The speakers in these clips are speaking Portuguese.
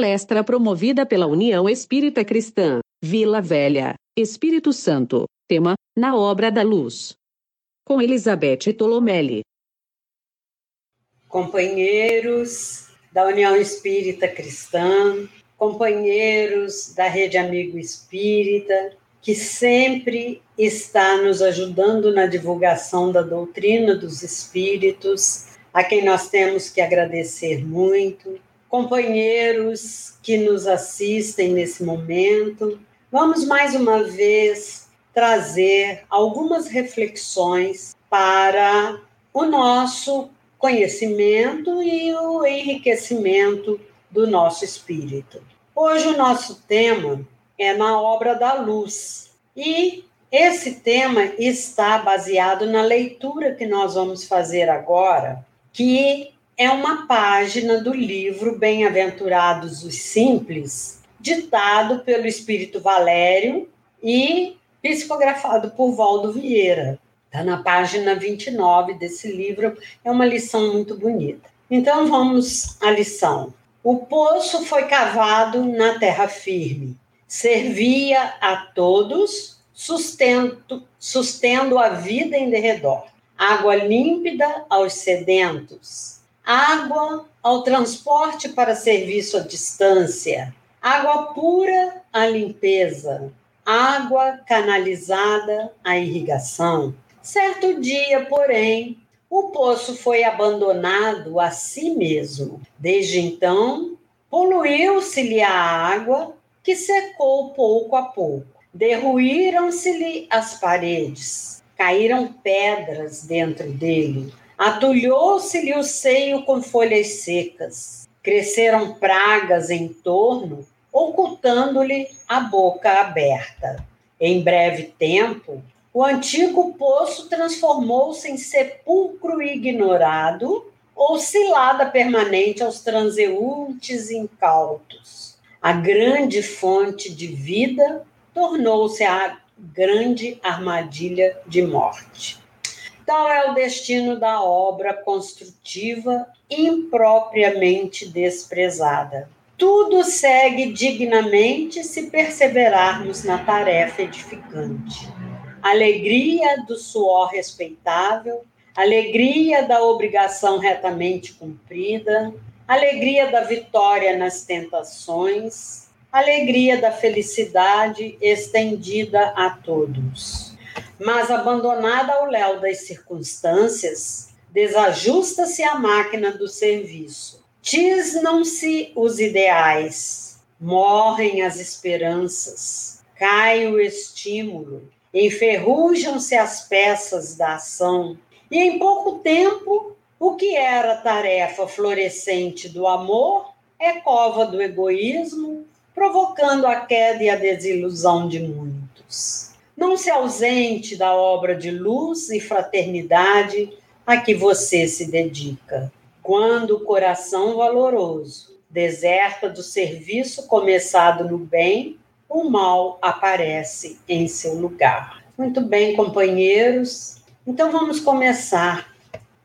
Palestra promovida pela União Espírita Cristã, Vila Velha, Espírito Santo. Tema: Na Obra da Luz. Com Elizabeth Tolomelli. Companheiros da União Espírita Cristã, companheiros da Rede Amigo Espírita, que sempre está nos ajudando na divulgação da doutrina dos espíritos, a quem nós temos que agradecer muito, companheiros que nos assistem nesse momento. Vamos mais uma vez trazer algumas reflexões para o nosso conhecimento e o enriquecimento do nosso espírito. Hoje o nosso tema é na obra da luz. E esse tema está baseado na leitura que nós vamos fazer agora, que é uma página do livro Bem-aventurados os Simples, ditado pelo Espírito Valério e psicografado por Valdo Vieira. Está na página 29 desse livro, é uma lição muito bonita. Então vamos à lição. O poço foi cavado na terra firme servia a todos, sustento, sustendo a vida em derredor. Água límpida aos sedentos, água ao transporte para serviço à distância, água pura à limpeza, água canalizada à irrigação. Certo dia, porém, o poço foi abandonado a si mesmo. Desde então, poluiu-se-lhe a água que secou pouco a pouco. Derruíram-se-lhe as paredes, caíram pedras dentro dele, atulhou-se-lhe o seio com folhas secas, cresceram pragas em torno, ocultando-lhe a boca aberta. Em breve tempo, o antigo poço transformou-se em sepulcro ignorado ou cilada permanente aos transeuntes incautos a grande fonte de vida tornou-se a grande armadilha de morte. Tal é o destino da obra construtiva impropriamente desprezada. Tudo segue dignamente se perseverarmos na tarefa edificante. Alegria do suor respeitável, alegria da obrigação retamente cumprida, alegria da vitória nas tentações, alegria da felicidade estendida a todos. Mas abandonada ao léu das circunstâncias, desajusta-se a máquina do serviço. Tisnam-se os ideais, morrem as esperanças, cai o estímulo, enferrujam-se as peças da ação, e em pouco tempo o que era tarefa florescente do amor é cova do egoísmo, provocando a queda e a desilusão de muitos. Não se ausente da obra de luz e fraternidade a que você se dedica. Quando o coração valoroso deserta do serviço começado no bem, o mal aparece em seu lugar. Muito bem, companheiros. Então vamos começar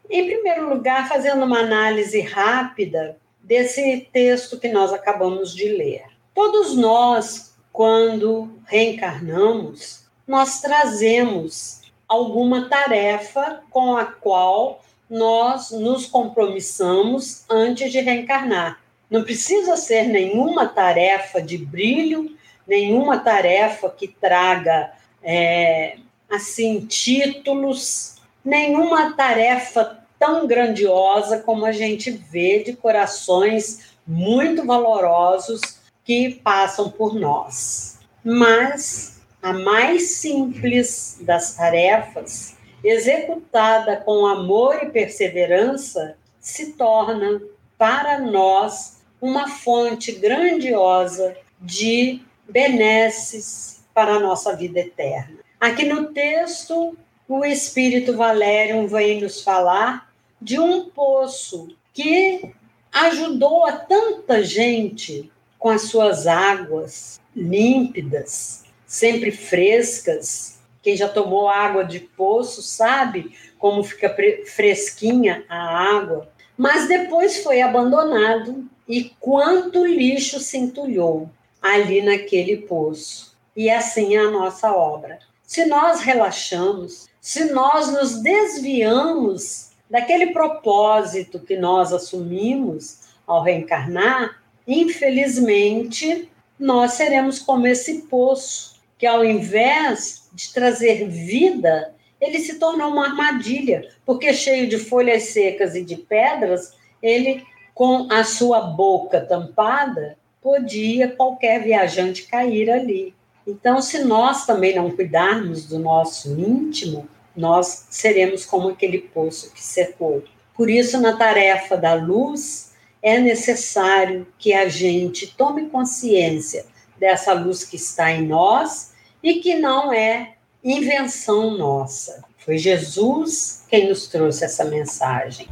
em primeiro lugar, fazendo uma análise rápida desse texto que nós acabamos de ler. Todos nós, quando reencarnamos, nós trazemos alguma tarefa com a qual nós nos compromissamos antes de reencarnar. Não precisa ser nenhuma tarefa de brilho, nenhuma tarefa que traga é, assim títulos nenhuma tarefa tão grandiosa como a gente vê de corações muito valorosos que passam por nós. Mas a mais simples das tarefas, executada com amor e perseverança, se torna para nós uma fonte grandiosa de benesses para a nossa vida eterna. Aqui no texto, o Espírito Valério vem nos falar de um poço que ajudou a tanta gente com as suas águas límpidas, sempre frescas. Quem já tomou água de poço sabe como fica fresquinha a água, mas depois foi abandonado e quanto lixo se entulhou ali naquele poço. E assim é a nossa obra. Se nós relaxamos, se nós nos desviamos daquele propósito que nós assumimos ao reencarnar, infelizmente, nós seremos como esse poço, que ao invés de trazer vida, ele se tornou uma armadilha, porque cheio de folhas secas e de pedras, ele, com a sua boca tampada, podia qualquer viajante cair ali. Então, se nós também não cuidarmos do nosso íntimo, nós seremos como aquele poço que secou. Por isso, na tarefa da luz, é necessário que a gente tome consciência dessa luz que está em nós e que não é invenção nossa. Foi Jesus quem nos trouxe essa mensagem.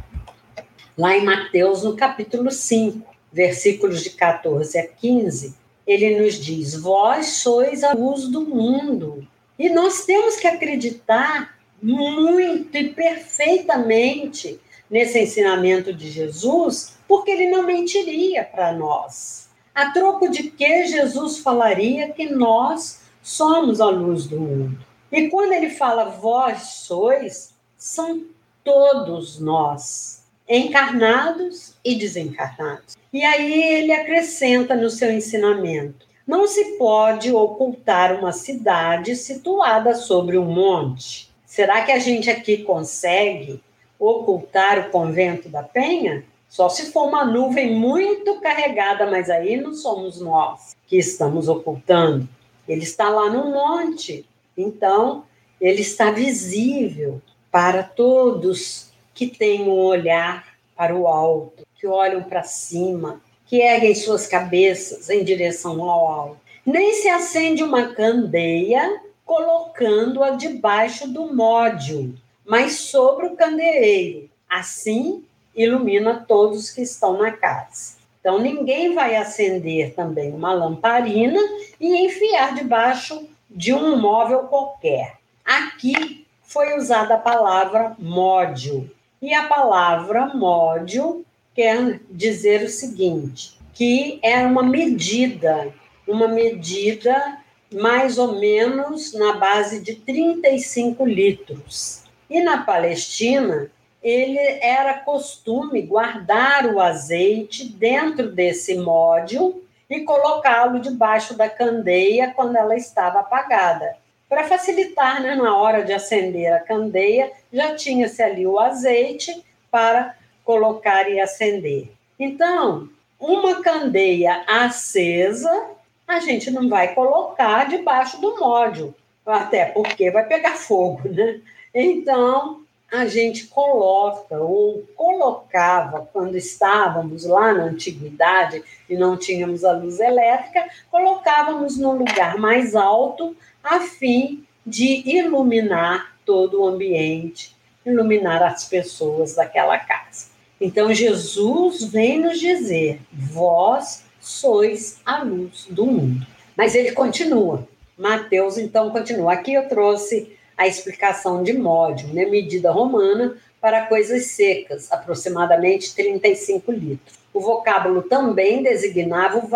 Lá em Mateus, no capítulo 5, versículos de 14 a 15, ele nos diz: Vós sois a luz do mundo. E nós temos que acreditar muito e perfeitamente nesse ensinamento de Jesus, porque ele não mentiria para nós. A troco de que Jesus falaria que nós somos a luz do mundo. E quando ele fala vós sois, são todos nós, encarnados e desencarnados. E aí ele acrescenta no seu ensinamento: não se pode ocultar uma cidade situada sobre um monte. Será que a gente aqui consegue ocultar o convento da Penha? Só se for uma nuvem muito carregada, mas aí não somos nós que estamos ocultando. Ele está lá no monte, então ele está visível para todos que têm um olhar para o alto, que olham para cima, que erguem suas cabeças em direção ao alto. Nem se acende uma candeia colocando-a debaixo do módio, mas sobre o candeeiro. Assim, ilumina todos que estão na casa. Então, ninguém vai acender também uma lamparina e enfiar debaixo de um móvel qualquer. Aqui foi usada a palavra módio. E a palavra módio quer dizer o seguinte: que é uma medida, uma medida mais ou menos na base de 35 litros. E na Palestina, ele era costume guardar o azeite dentro desse módio e colocá-lo debaixo da candeia quando ela estava apagada. Para facilitar, né, na hora de acender a candeia, já tinha-se ali o azeite para colocar e acender. Então, uma candeia acesa a gente não vai colocar debaixo do módio, até porque vai pegar fogo, né? Então, a gente coloca ou colocava quando estávamos lá na antiguidade e não tínhamos a luz elétrica, colocávamos no lugar mais alto a fim de iluminar todo o ambiente, iluminar as pessoas daquela casa. Então Jesus vem nos dizer: vós sois a luz do mundo. Mas ele continua. Mateus, então, continua. Aqui eu trouxe a explicação de módio, né? medida romana para coisas secas, aproximadamente 35 litros. O vocábulo também designava o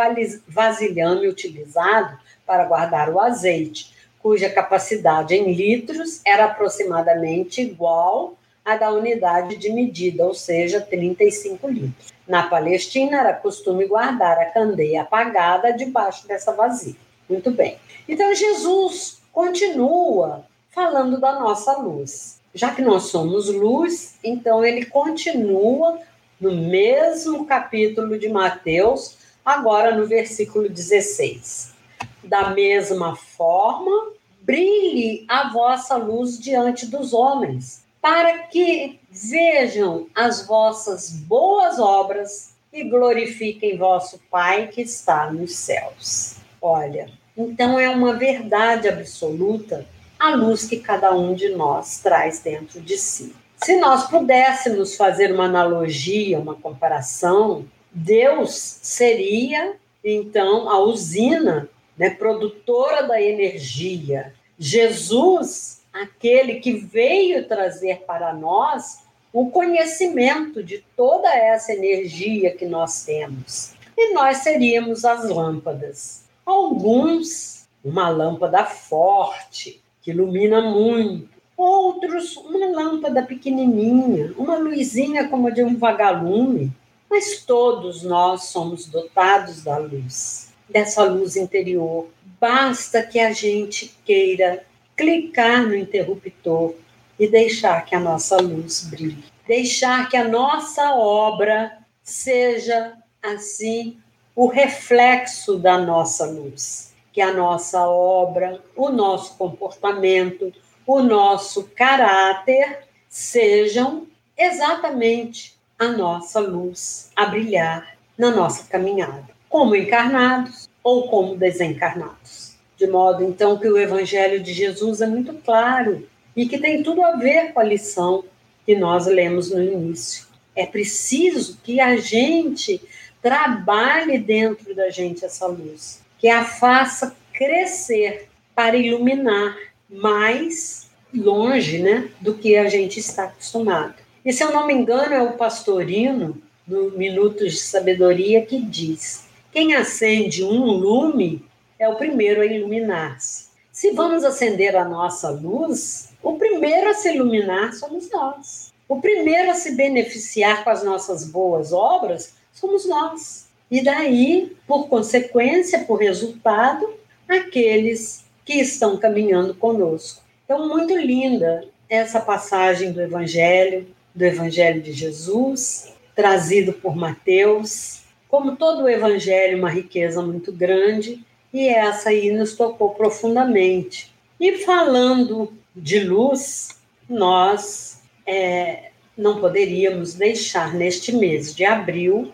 vasilhame utilizado para guardar o azeite, cuja capacidade em litros era aproximadamente igual à da unidade de medida, ou seja, 35 litros. Na Palestina, era costume guardar a candeia apagada debaixo dessa vasilha. Muito bem. Então, Jesus continua falando da nossa luz. Já que nós somos luz, então ele continua no mesmo capítulo de Mateus, agora no versículo 16. Da mesma forma, brilhe a vossa luz diante dos homens, para que vejam as vossas boas obras e glorifiquem vosso Pai que está nos céus. Olha, então é uma verdade absoluta a luz que cada um de nós traz dentro de si. Se nós pudéssemos fazer uma analogia, uma comparação, Deus seria então a usina, né, produtora da energia. Jesus aquele que veio trazer para nós o conhecimento de toda essa energia que nós temos. e nós seríamos as lâmpadas. Alguns, uma lâmpada forte, que ilumina muito. Outros, uma lâmpada pequenininha, uma luzinha como a de um vagalume. Mas todos nós somos dotados da luz, dessa luz interior. Basta que a gente queira clicar no interruptor e deixar que a nossa luz brilhe. Deixar que a nossa obra seja, assim, o reflexo da nossa luz. Que a nossa obra, o nosso comportamento, o nosso caráter sejam exatamente a nossa luz a brilhar na nossa caminhada, como encarnados ou como desencarnados. De modo então que o Evangelho de Jesus é muito claro e que tem tudo a ver com a lição que nós lemos no início. É preciso que a gente trabalhe dentro da gente essa luz, que a faça crescer para iluminar mais longe né, do que a gente está acostumado. E se eu não me engano, é o pastorino, no Minutos de Sabedoria, que diz: quem acende um lume é o primeiro a iluminar-se. Se vamos acender a nossa luz, o primeiro a se iluminar somos nós. O primeiro a se beneficiar com as nossas boas obras somos nós. E daí, por consequência, por resultado, aqueles que estão caminhando conosco. Então, muito linda essa passagem do Evangelho, do Evangelho de Jesus, trazido por Mateus. Como todo o Evangelho, uma riqueza muito grande, e essa aí nos tocou profundamente. E falando de luz, nós é, não poderíamos deixar neste mês de abril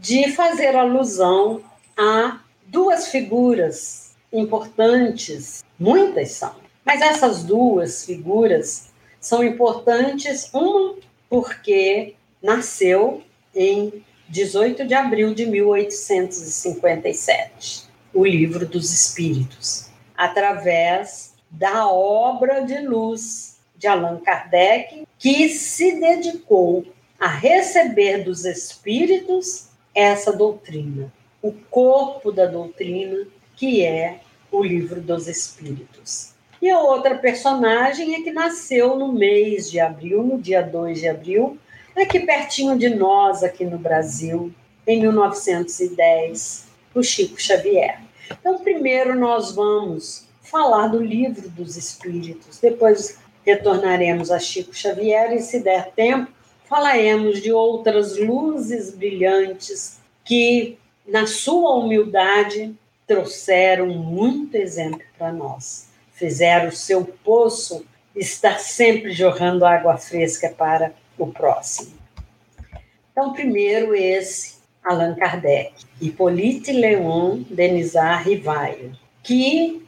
de fazer alusão a duas figuras importantes, muitas são, mas essas duas figuras são importantes, uma porque nasceu em 18 de abril de 1857, o Livro dos Espíritos, através da obra de luz de Allan Kardec, que se dedicou a receber dos espíritos essa doutrina, o corpo da doutrina, que é o livro dos Espíritos. E a outra personagem é que nasceu no mês de abril, no dia 2 de abril, aqui pertinho de nós, aqui no Brasil, em 1910, o Chico Xavier. Então, primeiro nós vamos falar do livro dos Espíritos, depois retornaremos a Chico Xavier e, se der tempo, falaremos de outras luzes brilhantes que, na sua humildade, trouxeram muito exemplo para nós. Fizeram o seu poço estar sempre jorrando água fresca para o próximo. Então, primeiro esse Allan Kardec, Hippolyte Léon Denisard Rivaio, que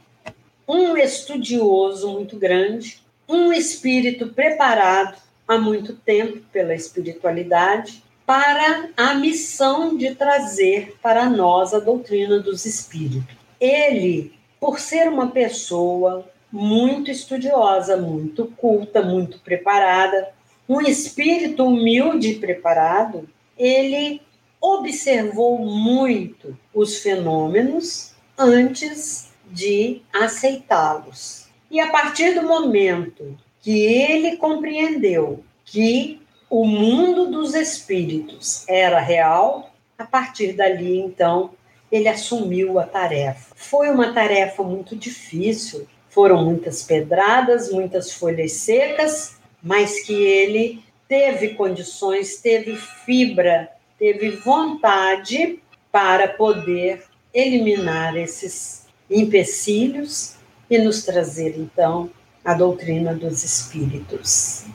um estudioso muito grande, um espírito preparado há muito tempo pela espiritualidade para a missão de trazer para nós a doutrina dos espíritos. Ele, por ser uma pessoa muito estudiosa, muito culta, muito preparada, um espírito humilde e preparado, ele observou muito os fenômenos antes de aceitá-los. E a partir do momento que ele compreendeu que o mundo dos espíritos era real, a partir dali, então, ele assumiu a tarefa. Foi uma tarefa muito difícil, foram muitas pedradas, muitas folhas secas, mas que ele teve condições, teve fibra, teve vontade para poder eliminar esses empecilhos e nos trazer, então, a doutrina dos espíritos.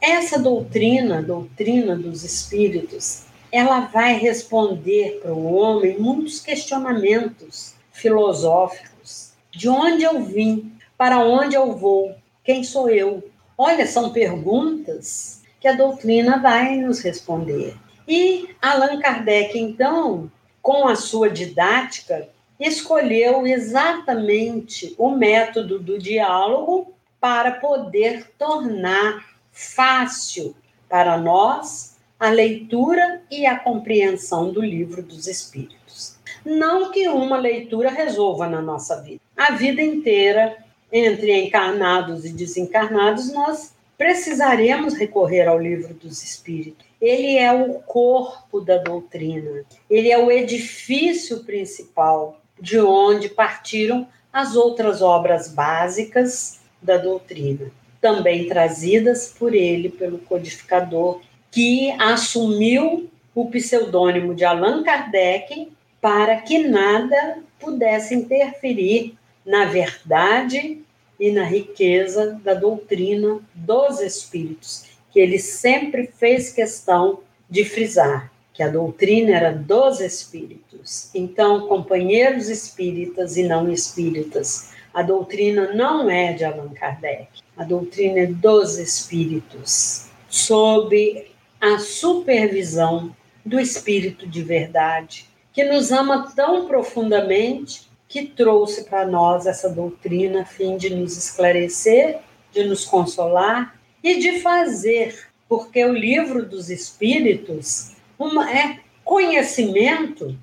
Essa doutrina, doutrina dos espíritos, ela vai responder para o homem muitos questionamentos filosóficos. De onde eu vim? Para onde eu vou? Quem sou eu? Olha, são perguntas que a doutrina vai nos responder. E Allan Kardec, então, com a sua didática, escolheu exatamente o método do diálogo para poder tornar fácil para nós a leitura e a compreensão do livro dos Espíritos. Não que uma leitura resolva na nossa vida. A vida inteira, entre encarnados e desencarnados, nós precisaremos recorrer ao livro dos Espíritos. Ele é o corpo da doutrina, ele é o edifício principal de onde partiram as outras obras básicas da doutrina, também trazidas por ele, pelo codificador, que assumiu o pseudônimo de Allan Kardec para que nada pudesse interferir na verdade e na riqueza da doutrina dos espíritos, que ele sempre fez questão de frisar que a doutrina era dos espíritos. Então, companheiros espíritas e não espíritas, a doutrina não é de Allan Kardec, a doutrina é dos espíritos, sob a supervisão do espírito de verdade, que nos ama tão profundamente que trouxe para nós essa doutrina a fim de nos esclarecer, de nos consolar e de fazer, porque o livro dos Espíritos uma, é conhecimento.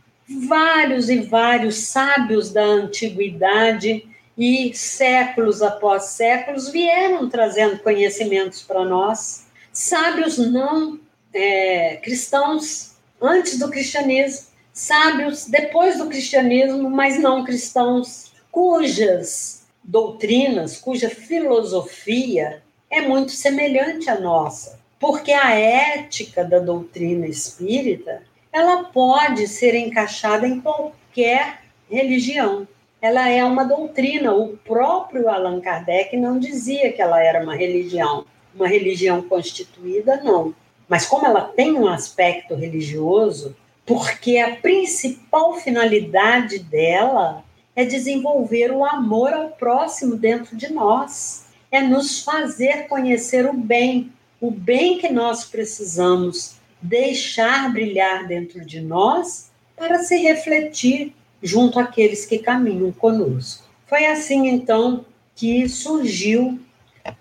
Vários e vários sábios da antiguidade e séculos após séculos vieram trazendo conhecimentos para nós. Sábios não é, cristãos antes do cristianismo sábios depois do cristianismo, mas não cristãos, cujas doutrinas, cuja filosofia é muito semelhante à nossa, porque a ética da doutrina espírita ela pode ser encaixada em qualquer religião. Ela é uma doutrina. O próprio Allan Kardec não dizia que ela era uma religião, uma religião constituída, não. Mas como ela tem um aspecto religioso, porque a principal finalidade dela é desenvolver o amor ao próximo dentro de nós, é nos fazer conhecer o bem, o bem que nós precisamos deixar brilhar dentro de nós para se refletir junto àqueles que caminham conosco. Foi assim então que surgiu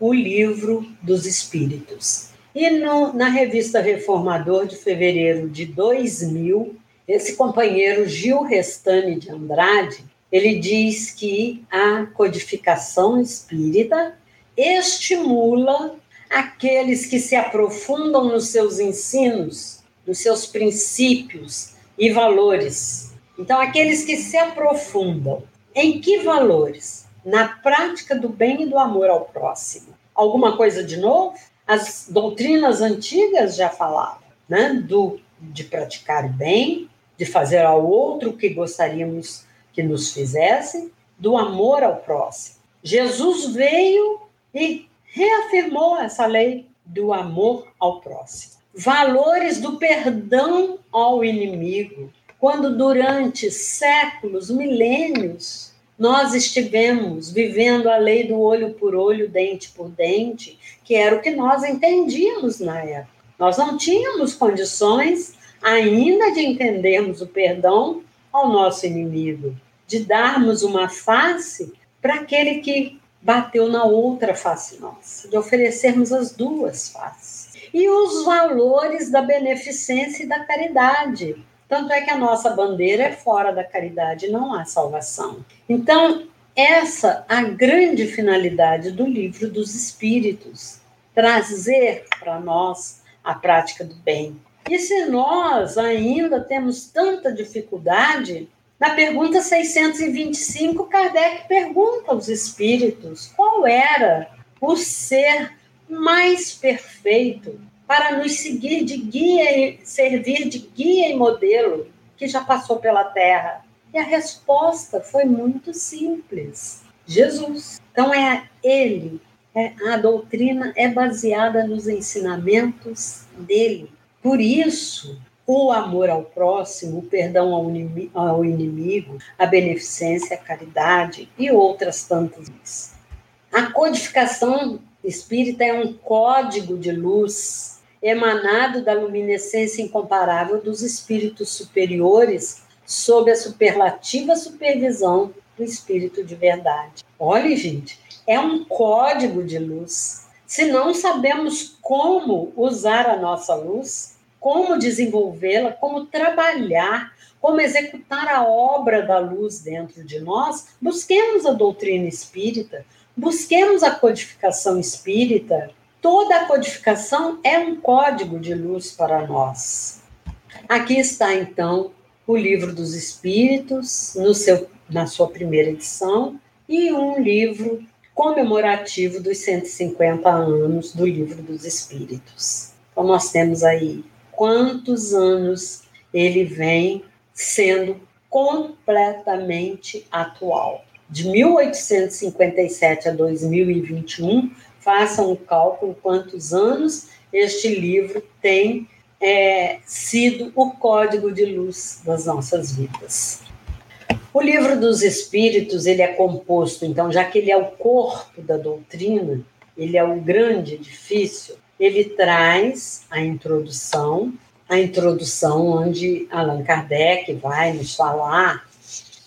o livro dos Espíritos. E no, na revista Reformador de fevereiro de 2000, esse companheiro Gil Restani de Andrade, ele diz que a codificação espírita estimula aqueles que se aprofundam nos seus ensinos, nos seus princípios e valores. Então, aqueles que se aprofundam em que valores? Na prática do bem e do amor ao próximo. Alguma coisa de novo? As doutrinas antigas já falavam né, do, de praticar o bem, de fazer ao outro o que gostaríamos que nos fizessem, do amor ao próximo. Jesus veio e reafirmou essa lei do amor ao próximo. Valores do perdão ao inimigo. Quando durante séculos, milênios, nós estivemos vivendo a lei do olho por olho, dente por dente, que era o que nós entendíamos na época. Nós não tínhamos condições ainda de entendermos o perdão ao nosso inimigo, de darmos uma face para aquele que bateu na outra face nossa, de oferecermos as duas faces. E os valores da beneficência e da caridade, tanto é que a nossa bandeira é fora da caridade, não há salvação. Então, essa a grande finalidade do livro dos Espíritos, trazer para nós a prática do bem. E se nós ainda temos tanta dificuldade, na pergunta 625, Kardec pergunta aos espíritos qual era o ser mais perfeito para nos seguir de guia e servir de guia e modelo que já passou pela Terra? E a resposta foi muito simples: Jesus. Então é ele. É, a doutrina é baseada nos ensinamentos dele. Por isso, o amor ao próximo, o perdão ao inimigo, a beneficência, a caridade e outras tantas. A codificação espírita é um código de luz emanado da luminescência incomparável dos espíritos superiores, sob a superlativa supervisão do espírito de verdade. Olhe, gente, é um código de luz. Se não sabemos como usar a nossa luz, como desenvolvê-la, como trabalhar, como executar a obra da luz dentro de nós, busquemos a doutrina espírita, busquemos a codificação espírita. Toda a codificação é um código de luz para nós. Aqui está, então, o Livro dos Espíritos, no seu, na sua primeira edição, e um livro comemorativo dos 150 anos do Livro dos Espíritos. Então, nós temos aí quantos anos ele vem sendo completamente atual. De 1857 a 2021, façam o cálculo quantos anos este livro tem é, sido o código de luz das nossas vidas. O livro dos Espíritos ele é composto, então, já que ele é o corpo da doutrina, ele é o grande edifício, ele traz a introdução, a introdução onde Allan Kardec vai nos falar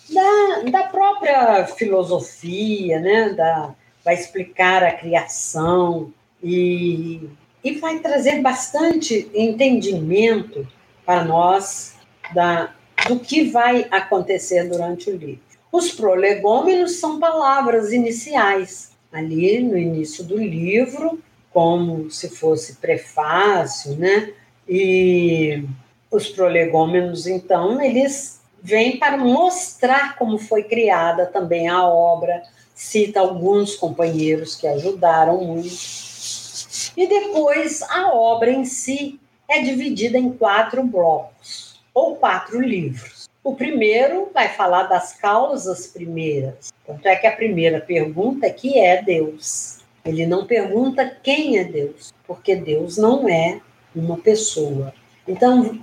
da, da própria filosofia, né? da, vai explicar a criação e, e vai trazer bastante entendimento para nós da, do que vai acontecer durante o livro. Os prolegômenos são palavras iniciais. Ali no início do livro, como se fosse prefácio, né? E os prolegômenos, então, eles vêm para mostrar como foi criada também a obra, cita alguns companheiros que ajudaram muito. E depois a obra em si é dividida em quatro blocos, ou quatro livros. O primeiro vai falar das causas primeiras. Tanto é que a primeira pergunta é que é Deus. Ele não pergunta quem é Deus, porque Deus não é uma pessoa. Então,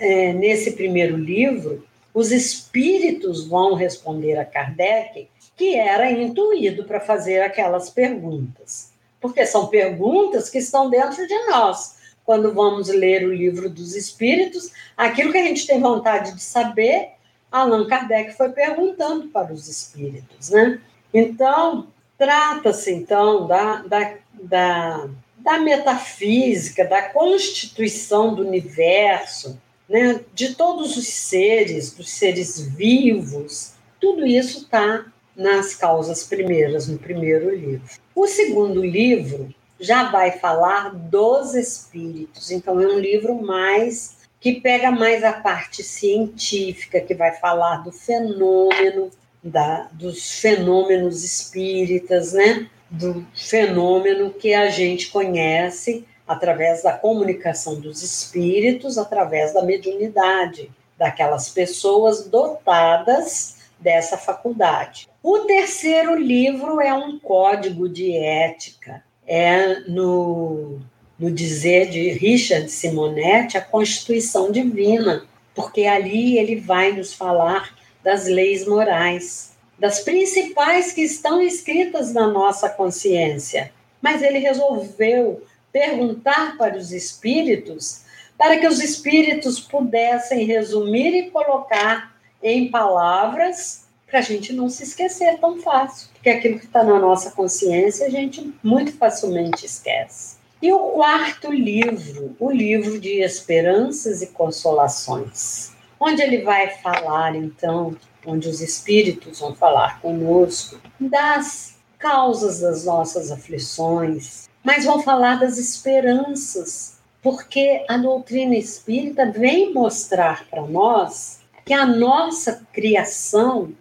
é, nesse primeiro livro, os espíritos vão responder a Kardec que era intuído para fazer aquelas perguntas. Porque são perguntas que estão dentro de nós. Quando vamos ler o livro dos espíritos, aquilo que a gente tem vontade de saber, Allan Kardec foi perguntando para os espíritos, né? Então, Trata-se, então, da, da, da, da metafísica, da constituição do universo, né, de todos os seres, dos seres vivos, tudo isso está nas causas primeiras, no primeiro livro. O segundo livro já vai falar dos espíritos, então é um livro mais que pega mais a parte científica, que vai falar do fenômeno da, dos fenômenos espíritas, né? do fenômeno que a gente conhece através da comunicação dos espíritos, através da mediunidade, daquelas pessoas dotadas dessa faculdade. O terceiro livro é um código de ética, é no, no dizer de Richard Simonetti, a Constituição Divina, porque ali ele vai nos falar das leis morais, das principais que estão escritas na nossa consciência. Mas ele resolveu perguntar para os espíritos, para que os espíritos pudessem resumir e colocar em palavras, para a gente não se esquecer tão fácil, porque aquilo que está na nossa consciência a gente muito facilmente esquece. E o quarto livro, o livro de esperanças e consolações onde ele vai falar, então, onde os espíritos vão falar conosco das causas das nossas aflições, mas vão falar das esperanças, porque a doutrina espírita vem mostrar para nós que a nossa criação,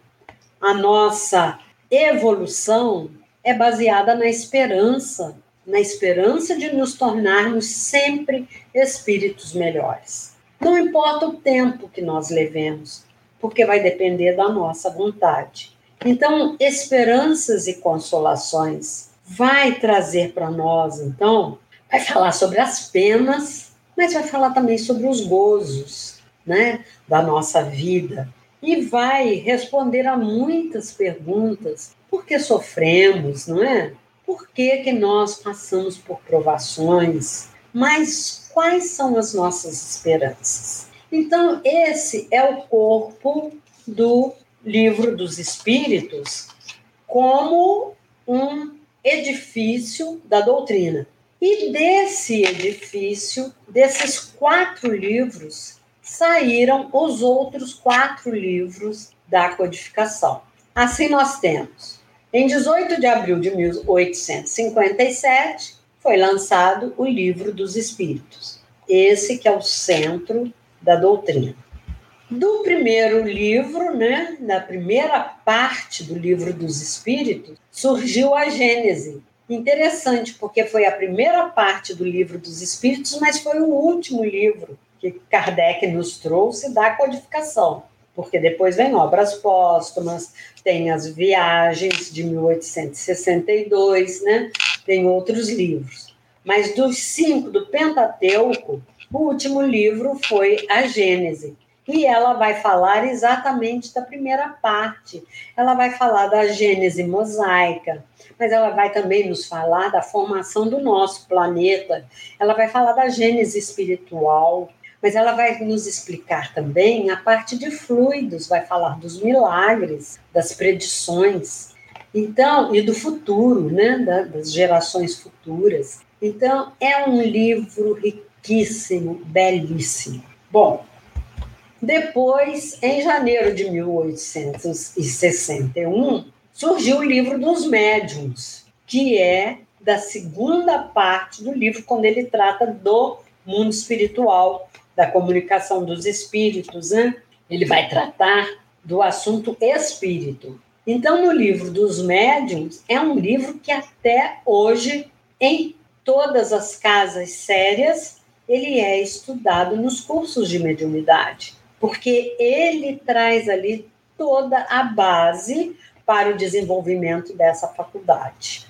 a nossa evolução é baseada na esperança, na esperança de nos tornarmos sempre espíritos melhores. Não importa o tempo que nós levemos, porque vai depender da nossa vontade. Então, esperanças e consolações vai trazer para nós, então, vai falar sobre as penas, mas vai falar também sobre os gozos, né, da nossa vida e vai responder a muitas perguntas. Por que sofremos, não é? Por que, que nós passamos por provações? Mas quais são as nossas esperanças. Então, esse é o corpo do livro dos Espíritos como um edifício da doutrina. E desse edifício, desses quatro livros, saíram os outros quatro livros da codificação. Assim nós temos, em 18 de abril de 1857, foi lançado o Livro dos Espíritos. Esse que é o centro da doutrina. Do primeiro livro, né, da primeira parte do Livro dos Espíritos, surgiu a Gênese, Interessante, porque foi a primeira parte do livro dos Espíritos, mas foi o último livro que Kardec nos trouxe da codificação, porque depois vem obras póstumas, tem as viagens de 1862, né? tem outros livros. Mas dos cinco do Pentateuco, o último livro foi a Gênese, e ela vai falar exatamente da primeira parte. Ela vai falar da Gênese mosaica, mas ela vai também nos falar da formação do nosso planeta, ela vai falar da gênese espiritual, mas ela vai nos explicar também a parte de fluidos, vai falar dos milagres, das predições, então, e do futuro, né, das gerações futuras. Então, é um livro riquíssimo, belíssimo. Bom, depois, em janeiro de 1861, surgiu o livro dos médiums, que é da segunda parte do livro, quando ele trata do mundo espiritual, da comunicação dos espíritos. Né? Ele vai tratar do assunto espírito. Então, no livro dos médiums, é um livro que até hoje, em todas as casas sérias, ele é estudado nos cursos de mediunidade, porque ele traz ali toda a base para o desenvolvimento dessa faculdade.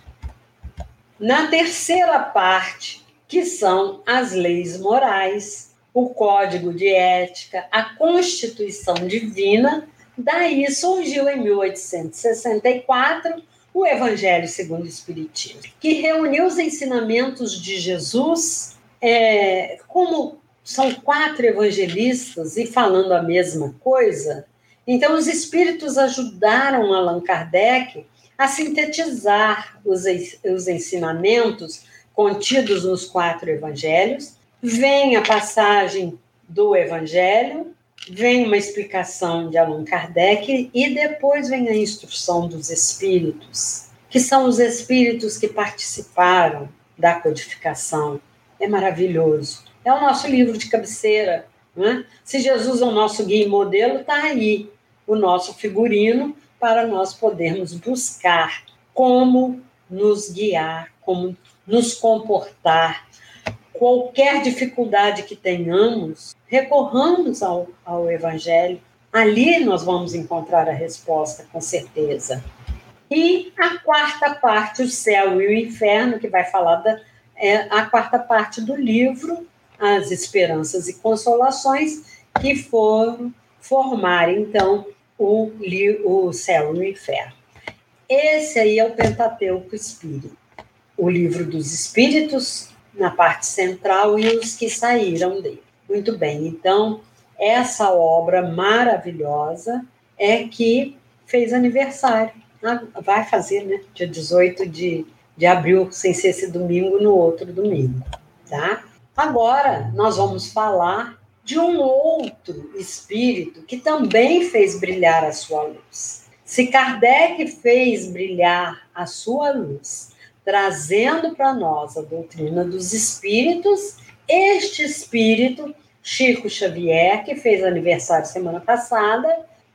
Na terceira parte, que são as leis morais, o código de ética, a Constituição Divina, daí surgiu em 1864 o Evangelho segundo o Espiritismo, que reuniu os ensinamentos de Jesus, é, como são quatro evangelistas e falando a mesma coisa, então, os espíritos ajudaram Allan Kardec a sintetizar os, os ensinamentos contidos nos quatro evangelhos. Vem a passagem do evangelho, vem uma explicação de Allan Kardec e depois vem a instrução dos espíritos, que são os espíritos que participaram da codificação. É maravilhoso. É o nosso livro de cabeceira. Né? Se Jesus é o nosso guia e modelo, está aí o nosso figurino para nós podermos buscar como nos guiar, como nos comportar. Qualquer dificuldade que tenhamos, recorramos ao, ao Evangelho. Ali nós vamos encontrar a resposta, com certeza. E a quarta parte, o céu e o inferno, que vai falar da é a quarta parte do livro, as esperanças e consolações, que foram formar, então, o, o céu e o inferno. Esse aí é o Pentateuco Espírito, o livro dos Espíritos, na parte central, e os que saíram dele. Muito bem, então, essa obra maravilhosa é que fez aniversário. Ah, vai fazer, né? Dia 18 de, de abril, sem ser esse domingo, no outro domingo, tá? Agora, nós vamos falar de um outro espírito que também fez brilhar a sua luz. Se Kardec fez brilhar a sua luz, trazendo para nós a doutrina dos espíritos, este espírito, Chico Xavier, que fez aniversário semana passada,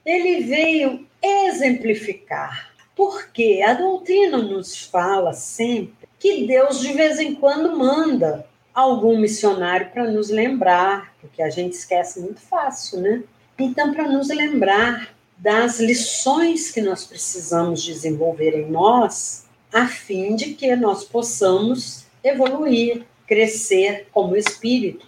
ele veio exemplificar. Porque a doutrina nos fala sempre que Deus de vez em quando manda algum missionário para nos lembrar, porque a gente esquece muito fácil, né? Então, para nos lembrar das lições que nós precisamos desenvolver em nós, a fim de que nós possamos evoluir, crescer como espírito.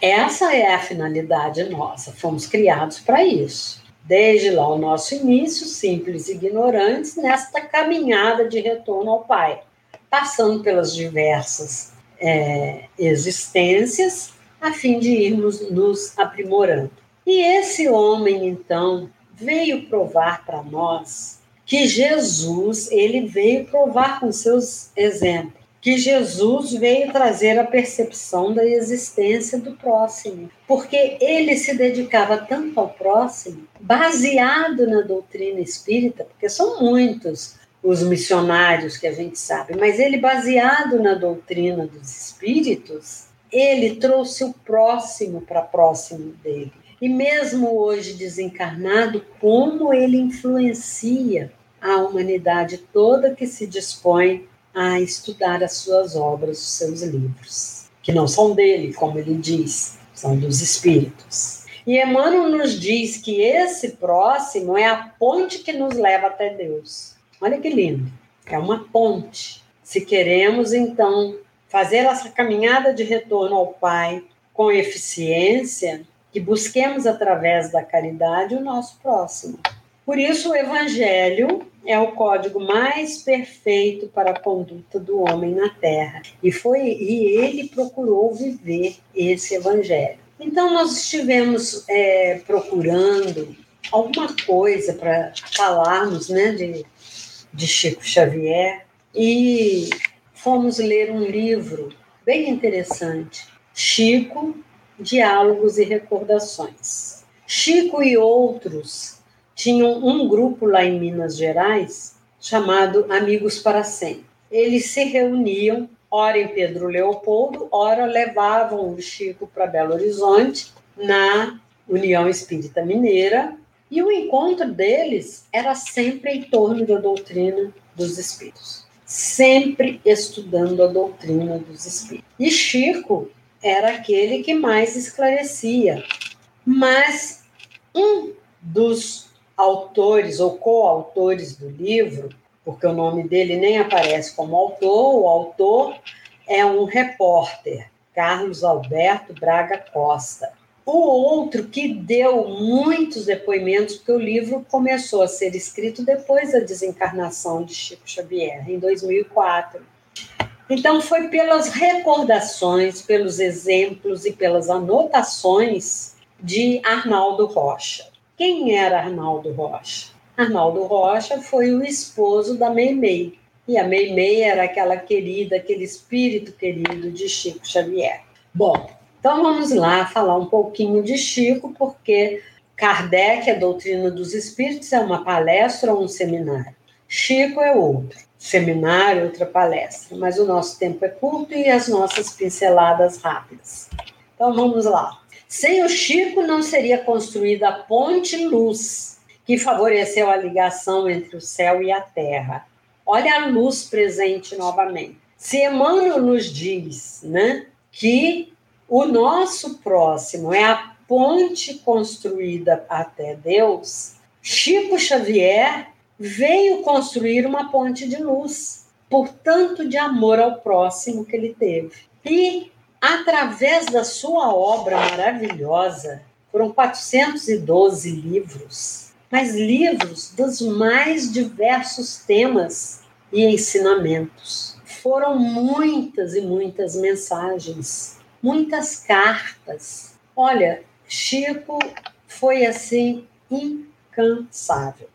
Essa é a finalidade nossa, fomos criados para isso. Desde lá o nosso início, simples e ignorantes, nesta caminhada de retorno ao Pai, passando pelas diversas é, existências a fim de irmos nos aprimorando. E esse homem, então, veio provar para nós que Jesus, ele veio provar com seus exemplos que Jesus veio trazer a percepção da existência do próximo, porque ele se dedicava tanto ao próximo, baseado na doutrina espírita, porque são muitos os missionários que a gente sabe, mas ele baseado na doutrina dos espíritos, ele trouxe o próximo para próximo dele. E mesmo hoje desencarnado, como ele influencia a humanidade toda que se dispõe a estudar as suas obras, os seus livros, que não são dele, como ele diz, são dos espíritos. E Emmanuel nos diz que esse próximo é a ponte que nos leva até Deus. Olha que lindo, é uma ponte. Se queremos, então, fazer essa caminhada de retorno ao Pai com eficiência, que busquemos através da caridade o nosso próximo. Por isso, o Evangelho é o código mais perfeito para a conduta do homem na Terra. E foi e ele procurou viver esse Evangelho. Então, nós estivemos é, procurando alguma coisa para falarmos né, de, de Chico Xavier e fomos ler um livro bem interessante, Chico, Diálogos e Recordações. Chico e outros tinham um grupo lá em Minas Gerais chamado Amigos para Sempre. Eles se reuniam, ora em Pedro Leopoldo, ora levavam o Chico para Belo Horizonte, na União Espírita Mineira, e o encontro deles era sempre em torno da doutrina dos espíritos, sempre estudando a doutrina dos espíritos. E Chico era aquele que mais esclarecia, mas um dos autores ou coautores do livro, porque o nome dele nem aparece como autor, o autor é um repórter, Carlos Alberto Braga Costa. O outro que deu muitos depoimentos, porque o livro começou a ser escrito depois da desencarnação de Chico Xavier, em 2004. Então, foi pelas recordações, pelos exemplos e pelas anotações de Arnaldo Rocha. Quem era Arnaldo Rocha? Arnaldo Rocha foi o esposo da Meimei. E a Meimei era aquela querida, aquele espírito querido de Chico Xavier. Bom, então vamos lá falar um pouquinho de Chico, porque Kardec, a doutrina dos espíritos, é uma palestra ou um seminário. Chico é outro. Seminário, outra palestra. Mas o nosso tempo é curto e as nossas pinceladas rápidas. Então vamos lá. Sem o Chico, não seria construída a ponte luz, que favoreceu a ligação entre o céu e a terra. Olha a luz presente novamente. Se Emmanuel nos diz né, que o nosso próximo é a ponte construída até Deus, Chico Xavier veio construir uma ponte de luz, por tanto de amor ao próximo que ele teve. E através da sua obra maravilhosa, foram 412 livros, mas livros dos mais diversos temas e ensinamentos. Foram muitas e muitas mensagens, muitas cartas. Olha, Chico foi assim incansável.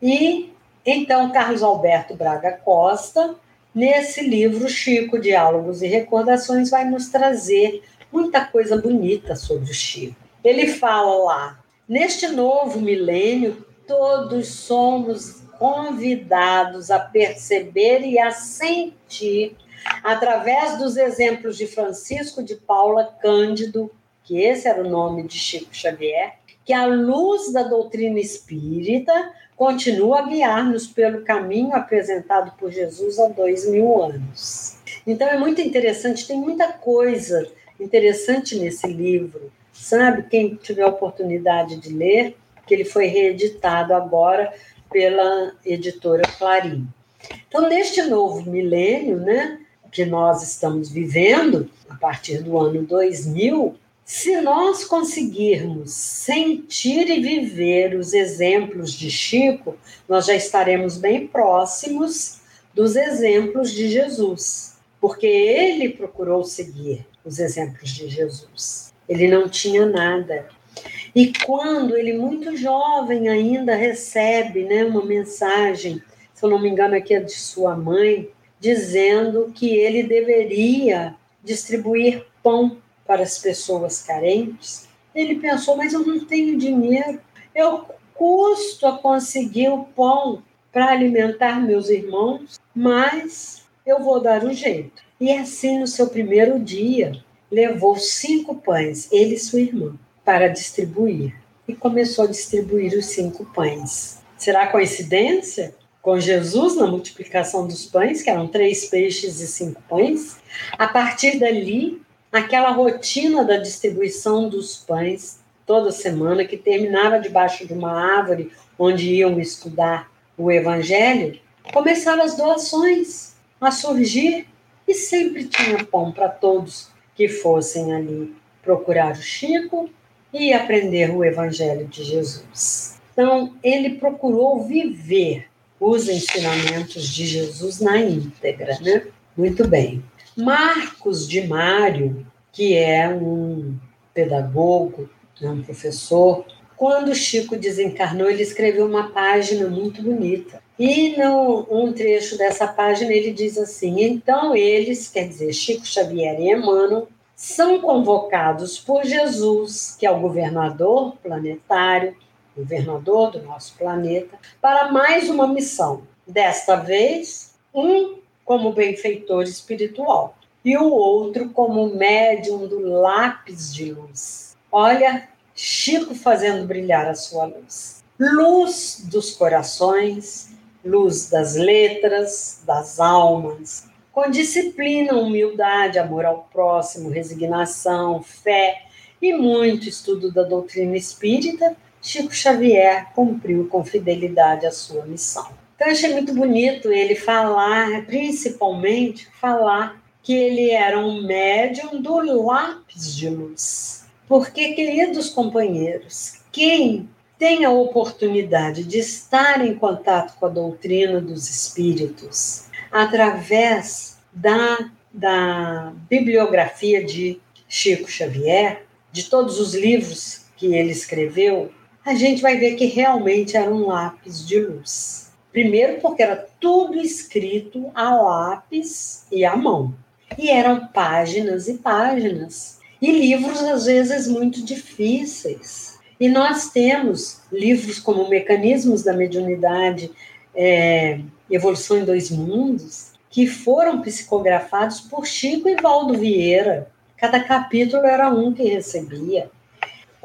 E então Carlos Alberto Braga Costa Nesse livro, Chico, Diálogos e Recordações, vai nos trazer muita coisa bonita sobre o Chico. Ele fala lá: neste novo milênio, todos somos convidados a perceber e a sentir, através dos exemplos de Francisco de Paula Cândido, que esse era o nome de Chico Xavier, que a luz da doutrina espírita continua a guiar-nos pelo caminho apresentado por Jesus há dois mil anos. Então é muito interessante, tem muita coisa interessante nesse livro, sabe? Quem tiver oportunidade de ler, que ele foi reeditado agora pela editora Clarim. Então, neste novo milênio, né, que nós estamos vivendo, a partir do ano 2000, se nós conseguirmos sentir e viver os exemplos de Chico, nós já estaremos bem próximos dos exemplos de Jesus, porque ele procurou seguir os exemplos de Jesus. Ele não tinha nada. E quando ele, muito jovem ainda, recebe né, uma mensagem, se eu não me engano, aqui é de sua mãe, dizendo que ele deveria distribuir pão para as pessoas carentes. Ele pensou, mas eu não tenho dinheiro, eu custo a conseguir o pão para alimentar meus irmãos, mas eu vou dar um jeito. E assim, no seu primeiro dia, levou cinco pães, ele e sua irmã, para distribuir. E começou a distribuir os cinco pães. Será coincidência? Com Jesus na multiplicação dos pães, que eram três peixes e cinco pães. A partir dali, aquela rotina da distribuição dos pães toda semana, que terminava debaixo de uma árvore onde iam estudar o Evangelho, começaram as doações a surgir e sempre tinha pão para todos que fossem ali procurar o Chico e aprender o Evangelho de Jesus. Então, ele procurou viver os ensinamentos de Jesus na íntegra, né? Muito bem. Marcos de Mário, que é um pedagogo, né, um professor, quando Chico desencarnou, ele escreveu uma página muito bonita. E no um trecho dessa página ele diz assim: então eles, quer dizer, Chico Xavier e Emmanuel, são convocados por Jesus, que é o governador planetário, governador do nosso planeta, para mais uma missão. Desta vez, um como benfeitor espiritual e o outro como médium do lápis de luz. Olha, Chico fazendo brilhar a sua luz. Luz dos corações, luz das letras, das almas, com disciplina, humildade, amor ao próximo, resignação, fé e muito estudo da doutrina espírita, Chico Xavier cumpriu com fidelidade a sua missão. Então, achei muito bonito ele falar, principalmente falar que ele era um médium do lápis de luz porque, queridos companheiros, quem tem a oportunidade de estar em contato com a doutrina dos espíritos através da, da bibliografia de Chico Xavier, de todos os livros que ele escreveu, a gente vai ver que realmente era um lápis de luz. Primeiro, porque era tudo escrito a lápis e à mão. E eram páginas e páginas e livros, às vezes, muito difíceis. E nós temos livros como Mecanismos da Mediunidade, é, Evolução em Dois Mundos, que foram psicografados por Chico e Valdo Vieira. Cada capítulo era um que recebia.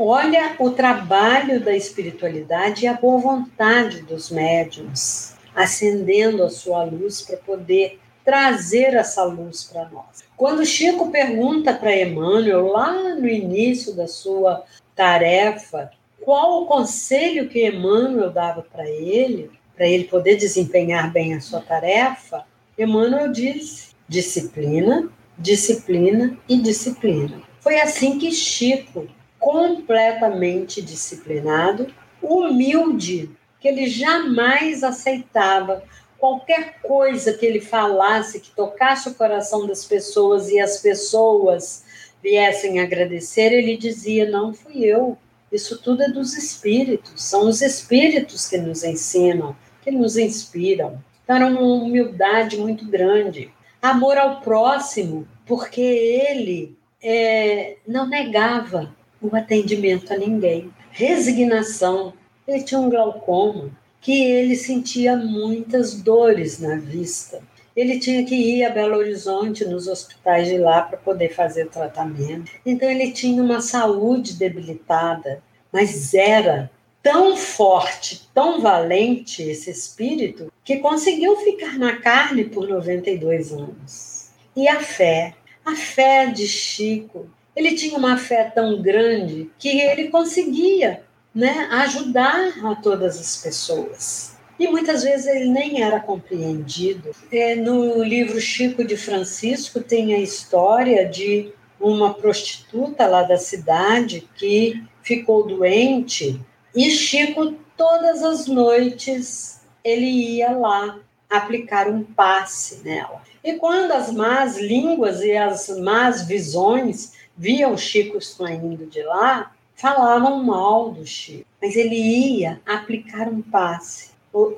Olha o trabalho da espiritualidade e a boa vontade dos médiums, acendendo a sua luz para poder trazer essa luz para nós. Quando Chico pergunta para Emmanuel, lá no início da sua tarefa, qual o conselho que Emmanuel dava para ele, para ele poder desempenhar bem a sua tarefa, Emmanuel disse: disciplina, disciplina e disciplina. Foi assim que Chico, completamente disciplinado, humilde, que ele jamais aceitava qualquer coisa que ele falasse que tocasse o coração das pessoas e as pessoas viessem agradecer, ele dizia: Não fui eu, isso tudo é dos espíritos, são os espíritos que nos ensinam, que nos inspiram. Então, era uma humildade muito grande. Amor ao próximo, porque ele é, não negava o atendimento a ninguém. Resignação, ele tinha um glaucoma, que ele sentia muitas dores na vista. Ele tinha que ir a Belo Horizonte, nos hospitais de lá, para poder fazer tratamento. Então, ele tinha uma saúde debilitada, mas era tão forte, tão valente esse espírito, que conseguiu ficar na carne por 92 anos. E a fé, a fé de Chico, ele tinha uma fé tão grande que ele conseguia né, ajudar a todas as pessoas. E muitas vezes ele nem era compreendido. É, no livro Chico de Francisco tem a história de uma prostituta lá da cidade que ficou doente e Chico todas as noites ele ia lá aplicar um passe nela. E quando as más línguas e as más visões viam Chico saindo de lá, falavam mal do Chico, mas ele ia aplicar um passe,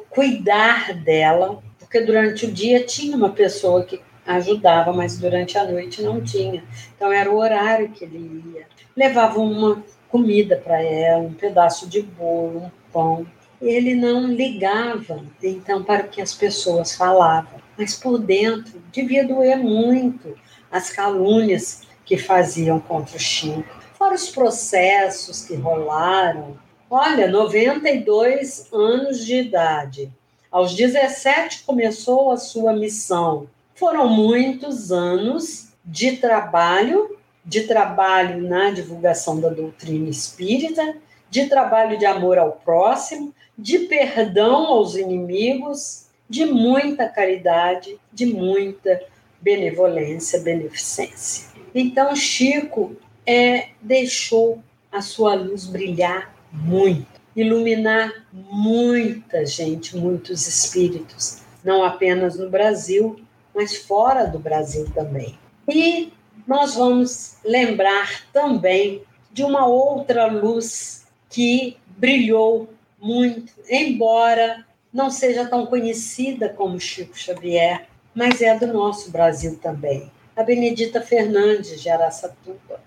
cuidar dela, porque durante o dia tinha uma pessoa que ajudava, mas durante a noite não tinha. Então era o horário que ele ia. Levava uma comida para ela, um pedaço de bolo, um pão. Ele não ligava, então, para o que as pessoas falavam. Mas por dentro devia doer muito as calúnias que faziam contra o Chico. Fora os processos que rolaram. Olha, 92 anos de idade. Aos 17 começou a sua missão. Foram muitos anos de trabalho de trabalho na divulgação da doutrina espírita, de trabalho de amor ao próximo, de perdão aos inimigos, de muita caridade, de muita benevolência, beneficência. Então, Chico é, deixou a sua luz brilhar muito, iluminar muita gente, muitos espíritos, não apenas no Brasil, mas fora do Brasil também. E nós vamos lembrar também de uma outra luz que brilhou muito, embora não seja tão conhecida como Chico Xavier, mas é do nosso Brasil também. A Benedita Fernandes de Araçatuba.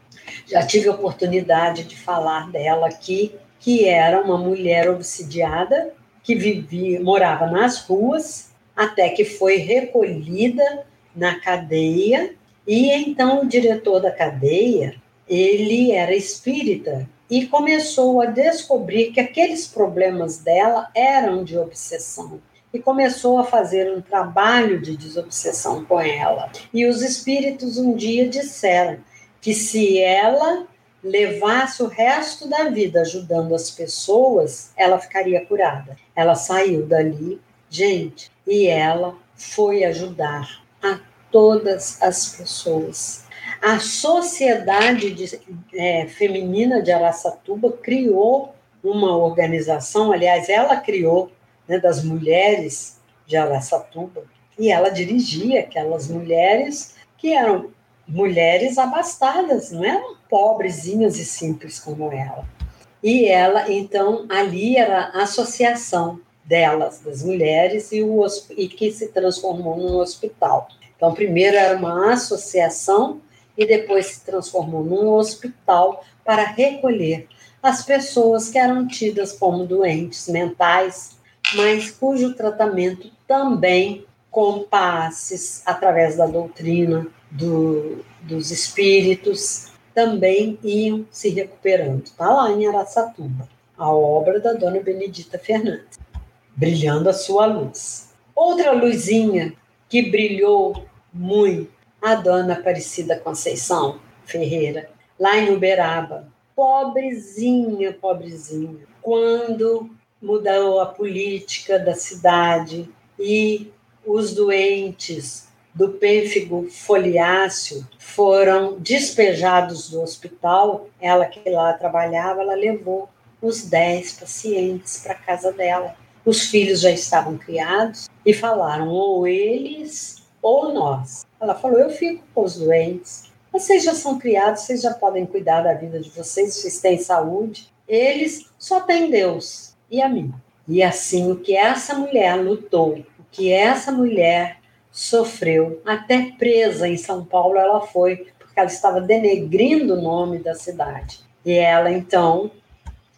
Já tive a oportunidade de falar dela aqui, que era uma mulher obsidiada que vivia, morava nas ruas, até que foi recolhida na cadeia e então o diretor da cadeia, ele era espírita e começou a descobrir que aqueles problemas dela eram de obsessão e começou a fazer um trabalho de desobsessão com ela. E os espíritos um dia disseram que se ela levasse o resto da vida ajudando as pessoas, ela ficaria curada. Ela saiu dali, gente, e ela foi ajudar a todas as pessoas. A Sociedade de, é, Feminina de Araçatuba criou uma organização, aliás, ela criou, né, das mulheres de Araçatuba, e ela dirigia aquelas mulheres que eram mulheres abastadas, não eram pobrezinhas e simples como ela. E ela, então, ali era a associação delas, das mulheres, e, o, e que se transformou num hospital. Então, primeiro era uma associação e depois se transformou num hospital para recolher as pessoas que eram tidas como doentes mentais, mas cujo tratamento também com passes através da doutrina do, dos espíritos também iam se recuperando. Está lá em Araçatuba, a obra da Dona Benedita Fernandes, brilhando a sua luz. Outra luzinha que brilhou muito a dona Aparecida Conceição Ferreira, lá em Uberaba. Pobrezinha, pobrezinha. Quando mudou a política da cidade e os doentes do pênfigo foliáceo foram despejados do hospital, ela que lá trabalhava, ela levou os 10 pacientes para casa dela. Os filhos já estavam criados e falaram: ou eles ou nós. Ela falou: Eu fico com os doentes. Vocês já são criados, vocês já podem cuidar da vida de vocês, vocês têm saúde. Eles só têm Deus e a mim. E assim, o que essa mulher lutou, o que essa mulher sofreu, até presa em São Paulo ela foi, porque ela estava denegrindo o nome da cidade. E ela, então,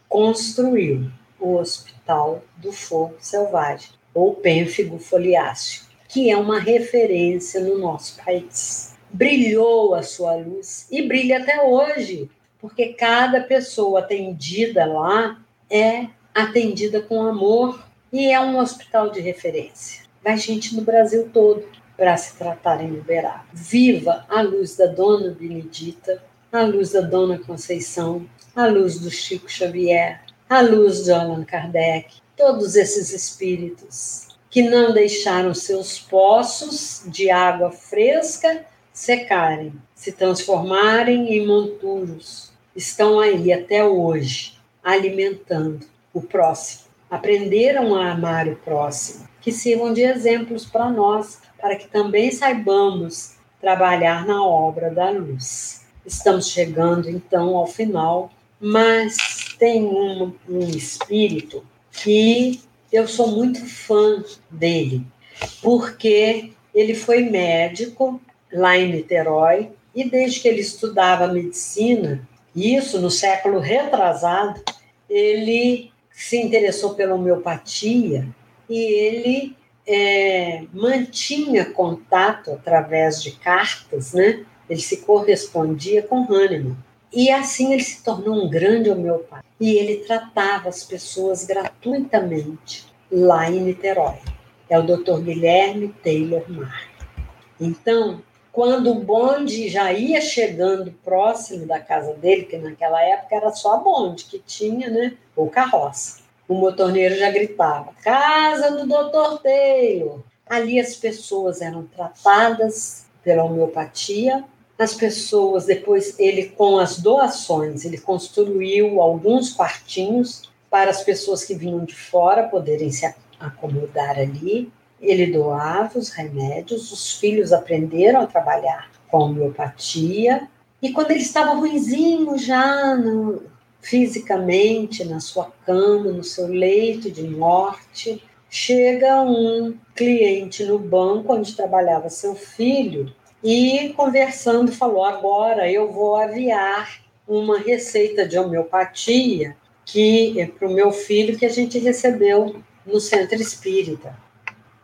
construiu o Hospital do Fogo Selvagem, ou Pênfigo Foliáceo que é uma referência no nosso país. Brilhou a sua luz e brilha até hoje, porque cada pessoa atendida lá é atendida com amor e é um hospital de referência. Vai gente no Brasil todo para se tratar em Uberaba. Viva a luz da Dona Benedita, a luz da Dona Conceição, a luz do Chico Xavier, a luz de Allan Kardec, todos esses espíritos que não deixaram seus poços de água fresca secarem, se transformarem em monturos. Estão aí até hoje, alimentando o próximo. Aprenderam a amar o próximo, que sirvam de exemplos para nós, para que também saibamos trabalhar na obra da luz. Estamos chegando então ao final, mas tem um, um espírito que eu sou muito fã dele. porque ele foi médico lá em Niterói e desde que ele estudava medicina, isso no século retrasado, ele se interessou pela homeopatia e ele é, mantinha contato através de cartas, né? Ele se correspondia com Hahnemann. E assim ele se tornou um grande homeopata. E ele tratava as pessoas gratuitamente lá em Niterói. É o Dr. Guilherme Taylor Mark. Então, quando o bonde já ia chegando próximo da casa dele, que naquela época era só bonde que tinha, né? Ou carroça. O motorneiro já gritava: Casa do Dr. Taylor. Ali as pessoas eram tratadas pela homeopatia as pessoas, depois ele com as doações, ele construiu alguns quartinhos para as pessoas que vinham de fora poderem se acomodar ali. Ele doava os remédios, os filhos aprenderam a trabalhar com homeopatia. E quando ele estava ruinzinho já no, fisicamente, na sua cama, no seu leito de morte, chega um cliente no banco onde trabalhava seu filho e conversando falou: agora eu vou aviar uma receita de homeopatia que é para o meu filho que a gente recebeu no centro espírita.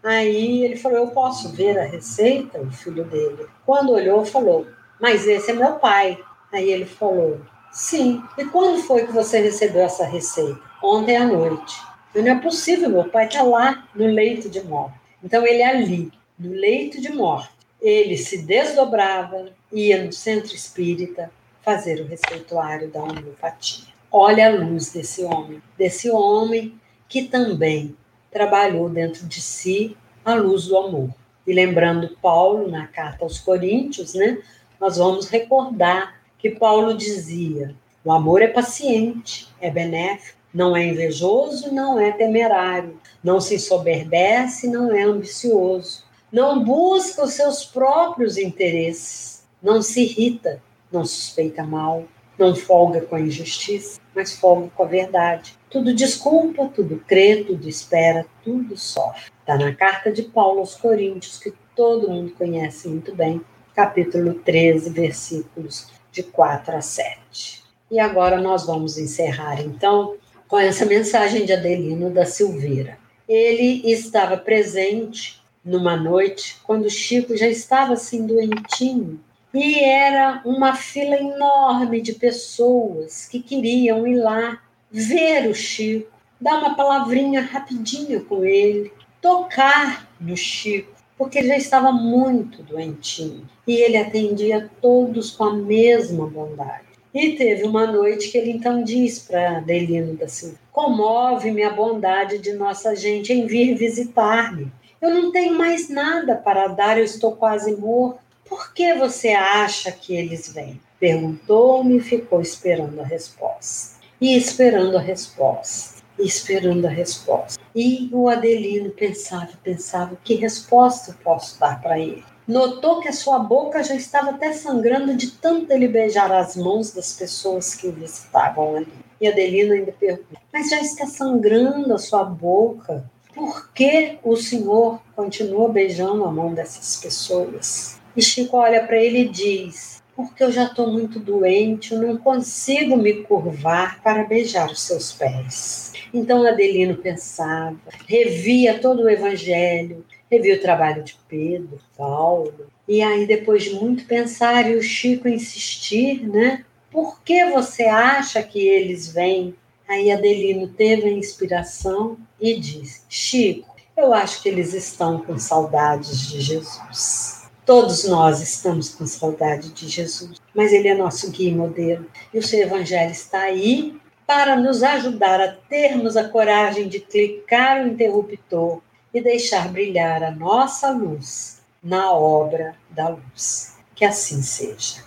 Aí ele falou: Eu posso ver a receita? O filho dele. Quando olhou, falou: Mas esse é meu pai. Aí ele falou: Sim. E quando foi que você recebeu essa receita? Ontem à noite. Eu, não é possível, meu pai está lá no leito de morte. Então ele é ali, no leito de morte ele se desdobrava, ia no centro espírita fazer o receituário da homeopatia. Olha a luz desse homem, desse homem que também trabalhou dentro de si a luz do amor. E lembrando Paulo na carta aos Coríntios, né, nós vamos recordar que Paulo dizia: o amor é paciente, é benéfico, não é invejoso, não é temerário, não se soberbece, não é ambicioso, não busca os seus próprios interesses, não se irrita, não suspeita mal, não folga com a injustiça, mas folga com a verdade. Tudo desculpa, tudo crê, tudo espera, tudo sofre. Está na carta de Paulo aos Coríntios, que todo mundo conhece muito bem, capítulo 13, versículos de 4 a 7. E agora nós vamos encerrar, então, com essa mensagem de Adelino da Silveira. Ele estava presente numa noite, quando Chico já estava assim doentinho, e era uma fila enorme de pessoas que queriam ir lá ver o Chico, dar uma palavrinha rapidinha com ele, tocar no Chico, porque ele já estava muito doentinho e ele atendia todos com a mesma bondade. E teve uma noite que ele então diz para Adelino da Silva: Comove-me a bondade de nossa gente em vir visitar-me. Eu não tenho mais nada para dar, eu estou quase morto. Por que você acha que eles vêm? Perguntou-me e ficou esperando a resposta. E esperando a resposta. Esperando a resposta. E o Adelino pensava, pensava, que resposta eu posso dar para ele? Notou que a sua boca já estava até sangrando de tanto ele beijar as mãos das pessoas que o visitavam ali. E Adelino ainda perguntou: Mas já está sangrando a sua boca? por que o Senhor continua beijando a mão dessas pessoas? E Chico olha para ele e diz: Porque eu já estou muito doente, eu não consigo me curvar para beijar os seus pés. Então Adelino pensava, revia todo o Evangelho, revia o trabalho de Pedro, Paulo, e aí depois de muito pensar e o Chico insistir, né? Por que você acha que eles vêm? Aí Adelino teve a inspiração e disse: Chico, eu acho que eles estão com saudades de Jesus. Todos nós estamos com saudade de Jesus, mas ele é nosso guia e modelo. E o seu evangelho está aí para nos ajudar a termos a coragem de clicar o interruptor e deixar brilhar a nossa luz na obra da luz. Que assim seja.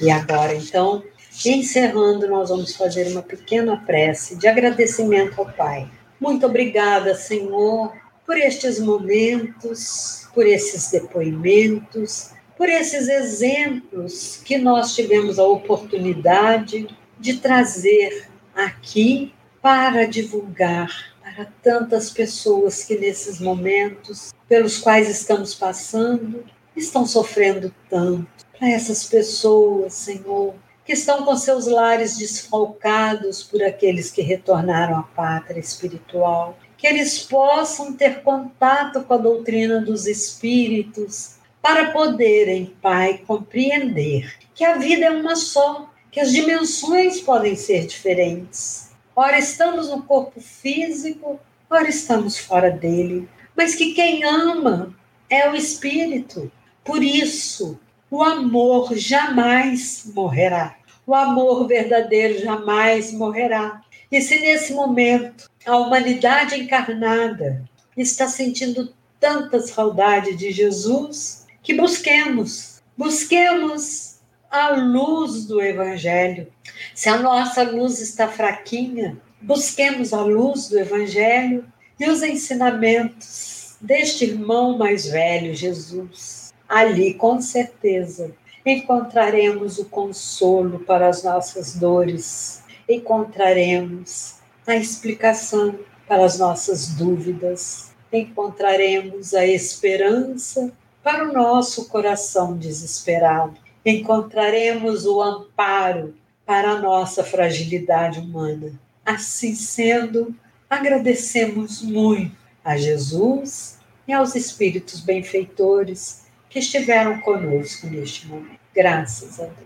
E agora, então, Encerrando, nós vamos fazer uma pequena prece de agradecimento ao Pai. Muito obrigada, Senhor, por estes momentos, por esses depoimentos, por esses exemplos que nós tivemos a oportunidade de trazer aqui para divulgar, para tantas pessoas que nesses momentos pelos quais estamos passando estão sofrendo tanto. Para essas pessoas, Senhor, que estão com seus lares desfalcados por aqueles que retornaram à pátria espiritual, que eles possam ter contato com a doutrina dos espíritos para poderem, Pai, compreender que a vida é uma só, que as dimensões podem ser diferentes. Ora estamos no corpo físico, ora estamos fora dele, mas que quem ama é o espírito. Por isso, o amor jamais morrerá. O amor verdadeiro jamais morrerá. E se nesse momento a humanidade encarnada está sentindo tanta saudade de Jesus, que busquemos, busquemos a luz do Evangelho. Se a nossa luz está fraquinha, busquemos a luz do Evangelho e os ensinamentos deste irmão mais velho, Jesus. Ali, com certeza, encontraremos o consolo para as nossas dores, encontraremos a explicação para as nossas dúvidas, encontraremos a esperança para o nosso coração desesperado. Encontraremos o amparo para a nossa fragilidade humana. Assim sendo, agradecemos muito a Jesus e aos espíritos benfeitores que estiveram conosco neste momento. Graças a Deus.